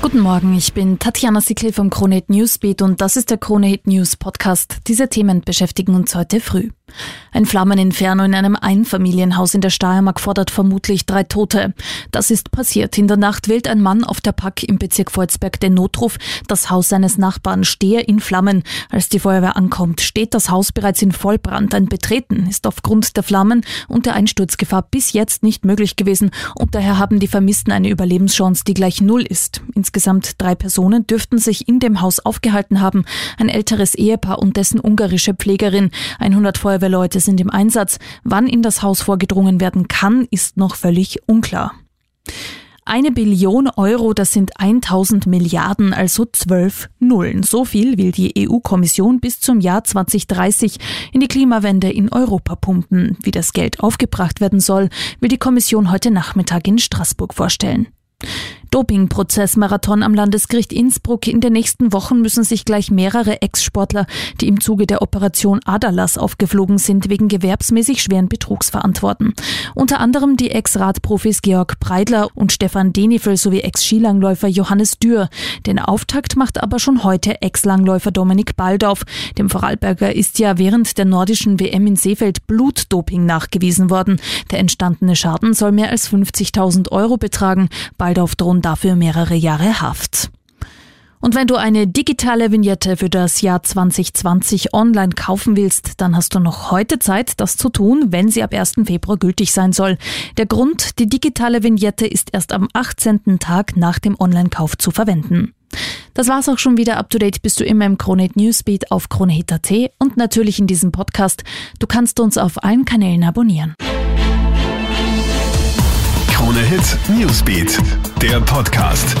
Guten Morgen, ich bin Tatjana Sickel vom Kronehit Newsbeat und das ist der Kronehit News Podcast. Diese Themen beschäftigen uns heute früh. Ein Flammeninferno in einem Einfamilienhaus in der Steiermark fordert vermutlich drei Tote. Das ist passiert. In der Nacht wählt ein Mann auf der Pack im Bezirk Volzberg den Notruf. Das Haus seines Nachbarn stehe in Flammen. Als die Feuerwehr ankommt, steht das Haus bereits in Vollbrand. Ein Betreten ist aufgrund der Flammen und der Einsturzgefahr bis jetzt nicht möglich gewesen und daher haben die Vermissten eine Überlebenschance, die gleich null ist. Insgesamt drei Personen dürften sich in dem Haus aufgehalten haben. Ein älteres Ehepaar und dessen ungarische Pflegerin. 100 Feuerwehr Feuerwehrleute sind im Einsatz. Wann in das Haus vorgedrungen werden kann, ist noch völlig unklar. Eine Billion Euro, das sind 1000 Milliarden, also zwölf Nullen. So viel will die EU-Kommission bis zum Jahr 2030 in die Klimawende in Europa pumpen. Wie das Geld aufgebracht werden soll, will die Kommission heute Nachmittag in Straßburg vorstellen. Dopingprozess-Marathon am Landesgericht Innsbruck. In den nächsten Wochen müssen sich gleich mehrere Ex-Sportler, die im Zuge der Operation Adalas aufgeflogen sind, wegen gewerbsmäßig schweren Betrugs verantworten. Unter anderem die Ex-Radprofis Georg Breidler und Stefan Denifel sowie Ex-Skilangläufer Johannes Dürr. Den Auftakt macht aber schon heute Ex-Langläufer Dominik Baldauf. Dem Vorarlberger ist ja während der nordischen WM in Seefeld Blutdoping nachgewiesen worden. Der entstandene Schaden soll mehr als 50.000 Euro betragen. Baldauf drohen drohen dafür mehrere Jahre Haft. Und wenn du eine digitale Vignette für das Jahr 2020 online kaufen willst, dann hast du noch heute Zeit, das zu tun, wenn sie ab 1. Februar gültig sein soll. Der Grund, die digitale Vignette ist erst am 18. Tag nach dem Online-Kauf zu verwenden. Das war's auch schon wieder. Up to date bist du immer im Kronehit Newsbeat auf kronehit.at und natürlich in diesem Podcast. Du kannst uns auf allen Kanälen abonnieren. Krone Hit Newsbeat, der Podcast.